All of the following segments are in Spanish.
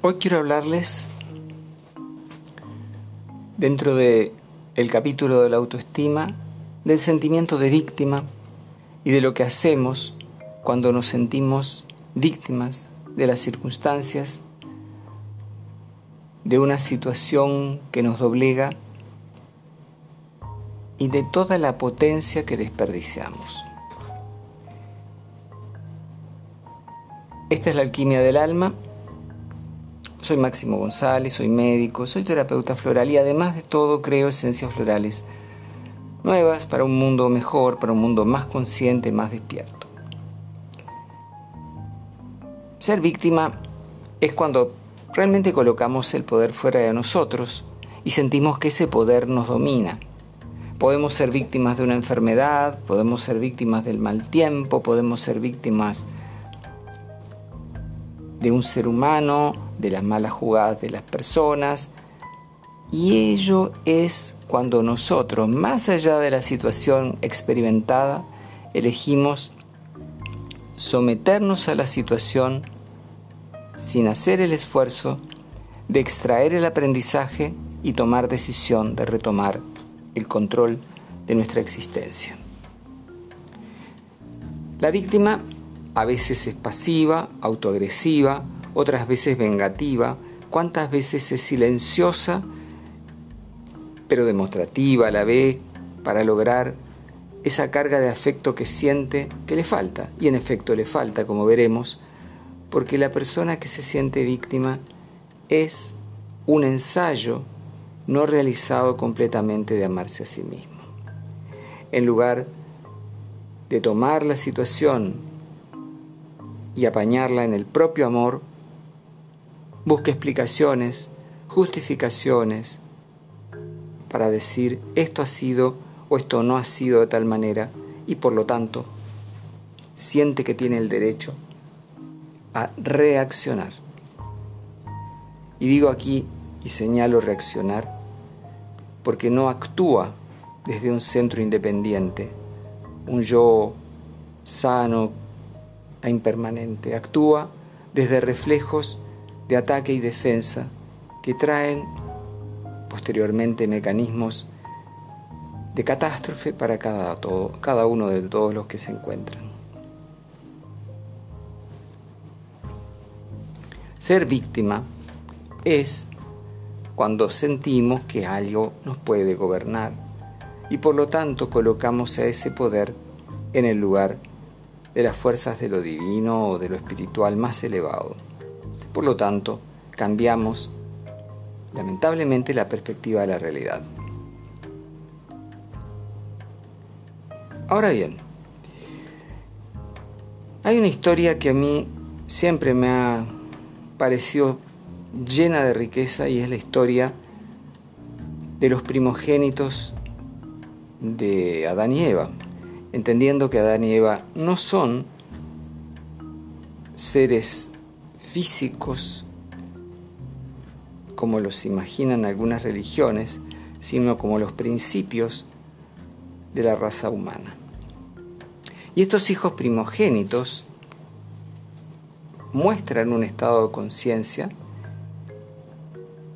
Hoy quiero hablarles dentro de el capítulo de la autoestima del sentimiento de víctima y de lo que hacemos cuando nos sentimos víctimas de las circunstancias de una situación que nos doblega y de toda la potencia que desperdiciamos. Esta es la alquimia del alma. Soy Máximo González, soy médico, soy terapeuta floral y además de todo creo esencias florales nuevas para un mundo mejor, para un mundo más consciente, más despierto. Ser víctima es cuando realmente colocamos el poder fuera de nosotros y sentimos que ese poder nos domina. Podemos ser víctimas de una enfermedad, podemos ser víctimas del mal tiempo, podemos ser víctimas de un ser humano, de las malas jugadas de las personas. Y ello es cuando nosotros, más allá de la situación experimentada, elegimos someternos a la situación sin hacer el esfuerzo de extraer el aprendizaje y tomar decisión de retomar el control de nuestra existencia. La víctima a veces es pasiva, autoagresiva, otras veces vengativa, cuántas veces es silenciosa, pero demostrativa a la vez, para lograr esa carga de afecto que siente que le falta. Y en efecto le falta, como veremos, porque la persona que se siente víctima es un ensayo no realizado completamente de amarse a sí mismo. En lugar de tomar la situación y apañarla en el propio amor, busca explicaciones, justificaciones para decir esto ha sido o esto no ha sido de tal manera y por lo tanto siente que tiene el derecho a reaccionar. Y digo aquí y señalo reaccionar porque no actúa desde un centro independiente, un yo sano, e impermanente. Actúa desde reflejos de ataque y defensa que traen posteriormente mecanismos de catástrofe para cada, todo, cada uno de todos los que se encuentran. Ser víctima es cuando sentimos que algo nos puede gobernar y por lo tanto colocamos a ese poder en el lugar de las fuerzas de lo divino o de lo espiritual más elevado. Por lo tanto, cambiamos lamentablemente la perspectiva de la realidad. Ahora bien, hay una historia que a mí siempre me ha parecido llena de riqueza y es la historia de los primogénitos de Adán y Eva entendiendo que Adán y Eva no son seres físicos como los imaginan algunas religiones, sino como los principios de la raza humana. Y estos hijos primogénitos muestran un estado de conciencia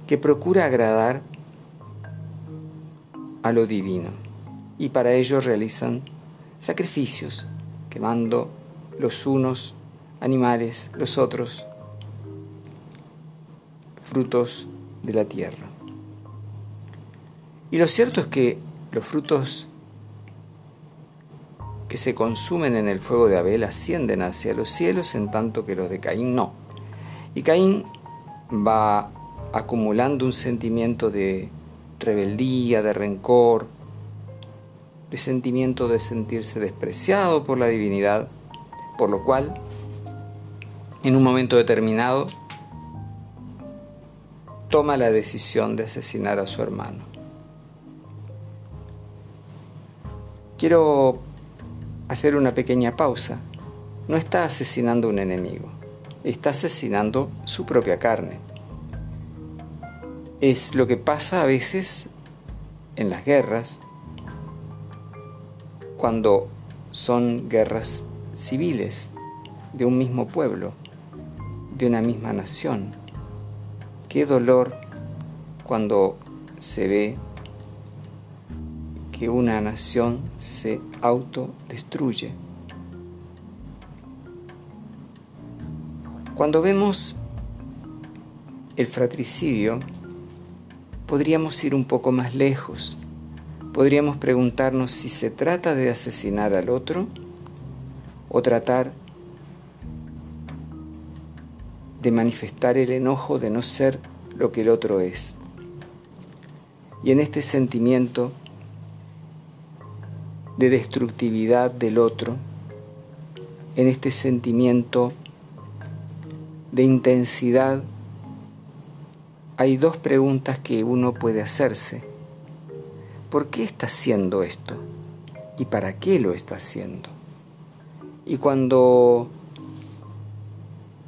que procura agradar a lo divino y para ello realizan sacrificios, quemando los unos animales, los otros frutos de la tierra. Y lo cierto es que los frutos que se consumen en el fuego de Abel ascienden hacia los cielos en tanto que los de Caín no. Y Caín va acumulando un sentimiento de rebeldía, de rencor, de sentimiento de sentirse despreciado por la divinidad, por lo cual, en un momento determinado, toma la decisión de asesinar a su hermano. Quiero hacer una pequeña pausa. No está asesinando un enemigo, está asesinando su propia carne. Es lo que pasa a veces en las guerras, cuando son guerras civiles de un mismo pueblo, de una misma nación. qué dolor cuando se ve que una nación se autodestruye. Cuando vemos el fratricidio, podríamos ir un poco más lejos. Podríamos preguntarnos si se trata de asesinar al otro o tratar de manifestar el enojo de no ser lo que el otro es. Y en este sentimiento de destructividad del otro, en este sentimiento de intensidad, hay dos preguntas que uno puede hacerse. ¿Por qué está haciendo esto? ¿Y para qué lo está haciendo? Y cuando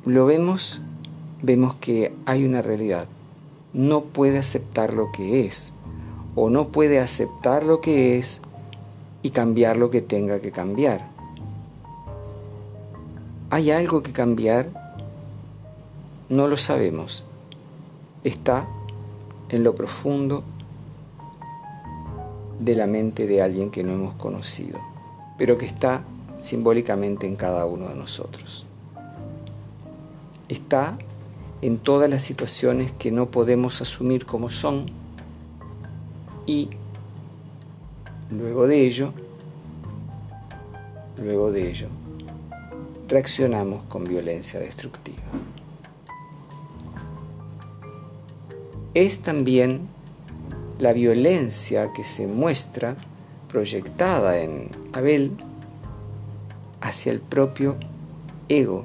lo vemos, vemos que hay una realidad. No puede aceptar lo que es, o no puede aceptar lo que es y cambiar lo que tenga que cambiar. ¿Hay algo que cambiar? No lo sabemos. Está en lo profundo de la mente de alguien que no hemos conocido, pero que está simbólicamente en cada uno de nosotros. Está en todas las situaciones que no podemos asumir como son y Luego de ello, luego de ello, reaccionamos con violencia destructiva. Es también la violencia que se muestra proyectada en Abel hacia el propio ego.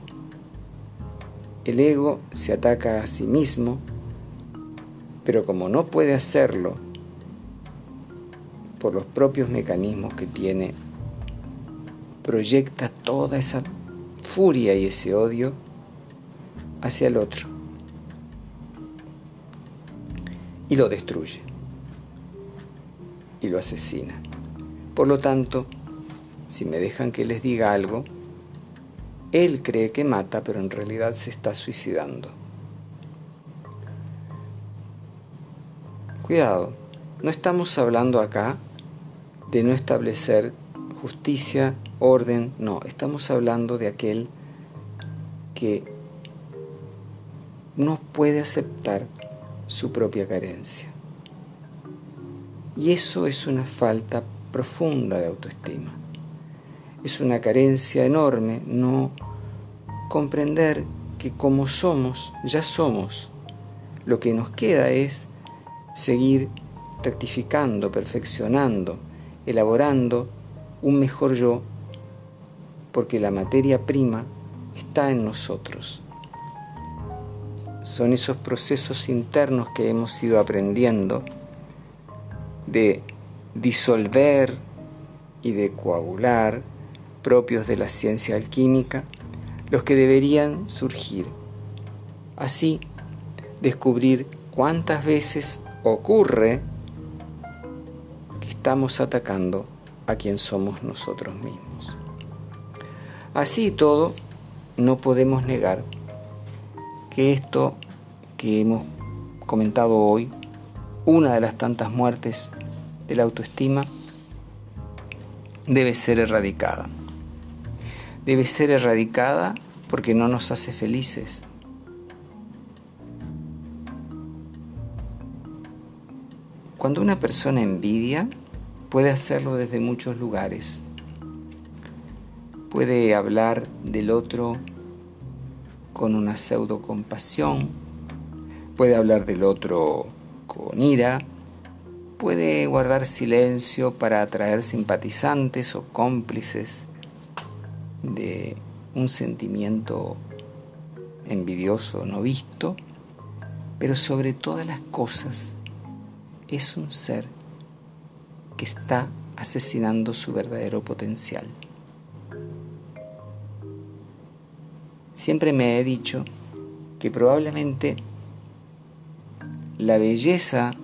El ego se ataca a sí mismo, pero como no puede hacerlo por los propios mecanismos que tiene, proyecta toda esa furia y ese odio hacia el otro y lo destruye y lo asesina. Por lo tanto, si me dejan que les diga algo, él cree que mata, pero en realidad se está suicidando. Cuidado, no estamos hablando acá de no establecer justicia, orden, no, estamos hablando de aquel que no puede aceptar su propia carencia. Y eso es una falta profunda de autoestima. Es una carencia enorme no comprender que como somos, ya somos. Lo que nos queda es seguir rectificando, perfeccionando, elaborando un mejor yo, porque la materia prima está en nosotros. Son esos procesos internos que hemos ido aprendiendo de disolver y de coagular, propios de la ciencia alquímica, los que deberían surgir. Así, descubrir cuántas veces ocurre estamos atacando a quien somos nosotros mismos. Así todo, no podemos negar que esto que hemos comentado hoy, una de las tantas muertes de la autoestima, debe ser erradicada. Debe ser erradicada porque no nos hace felices. Cuando una persona envidia, Puede hacerlo desde muchos lugares. Puede hablar del otro con una pseudo compasión. Puede hablar del otro con ira. Puede guardar silencio para atraer simpatizantes o cómplices de un sentimiento envidioso no visto, pero sobre todas las cosas es un ser que está asesinando su verdadero potencial. Siempre me he dicho que probablemente la belleza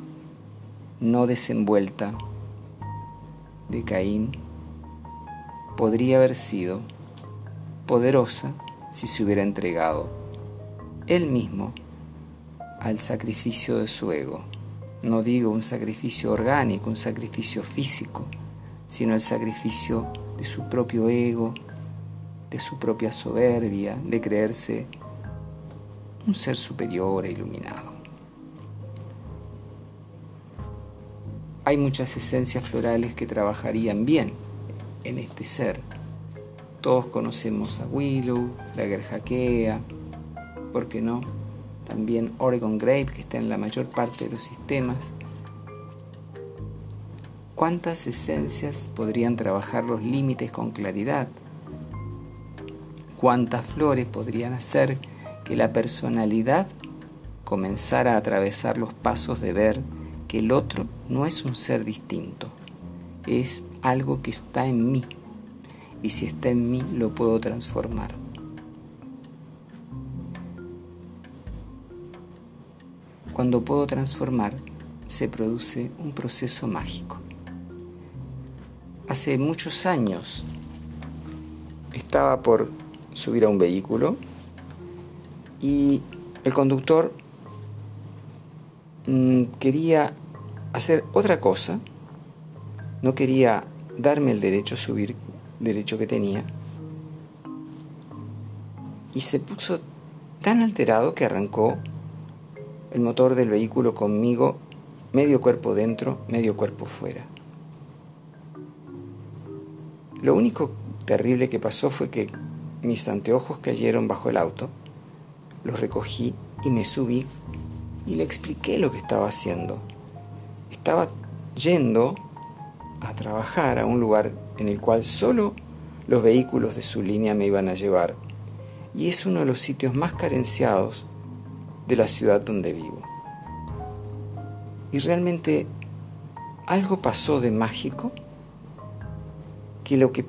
no desenvuelta de Caín podría haber sido poderosa si se hubiera entregado él mismo al sacrificio de su ego. No digo un sacrificio orgánico, un sacrificio físico, sino el sacrificio de su propio ego, de su propia soberbia, de creerse un ser superior e iluminado. Hay muchas esencias florales que trabajarían bien en este ser. Todos conocemos a Willow, la Gerjaquea, ¿por qué no? También Oregon Grape, que está en la mayor parte de los sistemas. ¿Cuántas esencias podrían trabajar los límites con claridad? ¿Cuántas flores podrían hacer que la personalidad comenzara a atravesar los pasos de ver el otro no es un ser distinto, es algo que está en mí y si está en mí lo puedo transformar. Cuando puedo transformar se produce un proceso mágico. Hace muchos años estaba por subir a un vehículo y el conductor mm, quería hacer otra cosa, no quería darme el derecho a subir, derecho que tenía, y se puso tan alterado que arrancó el motor del vehículo conmigo, medio cuerpo dentro, medio cuerpo fuera. Lo único terrible que pasó fue que mis anteojos cayeron bajo el auto, los recogí y me subí y le expliqué lo que estaba haciendo. Estaba yendo a trabajar a un lugar en el cual solo los vehículos de su línea me iban a llevar. Y es uno de los sitios más carenciados de la ciudad donde vivo. Y realmente algo pasó de mágico que lo que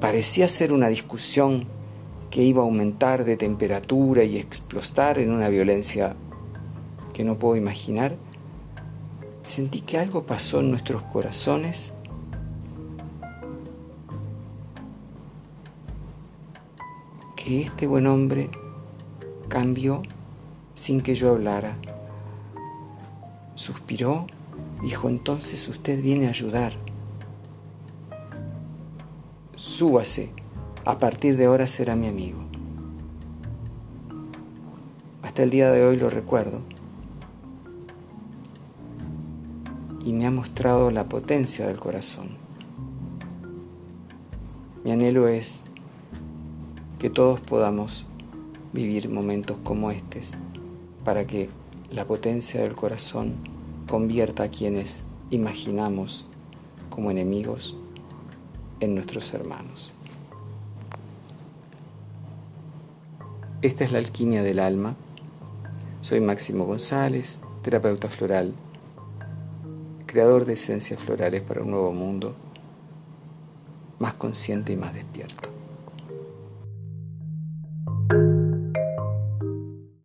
parecía ser una discusión que iba a aumentar de temperatura y explotar en una violencia que no puedo imaginar, sentí que algo pasó en nuestros corazones que este buen hombre cambió sin que yo hablara. Suspiró, dijo, entonces usted viene a ayudar. Súbase a partir de ahora será mi amigo. Hasta el día de hoy lo recuerdo y me ha mostrado la potencia del corazón. Mi anhelo es que todos podamos vivir momentos como estos para que la potencia del corazón convierta a quienes imaginamos como enemigos en nuestros hermanos. Esta es la alquimia del alma. Soy Máximo González, terapeuta floral, creador de esencias florales para un nuevo mundo, más consciente y más despierto.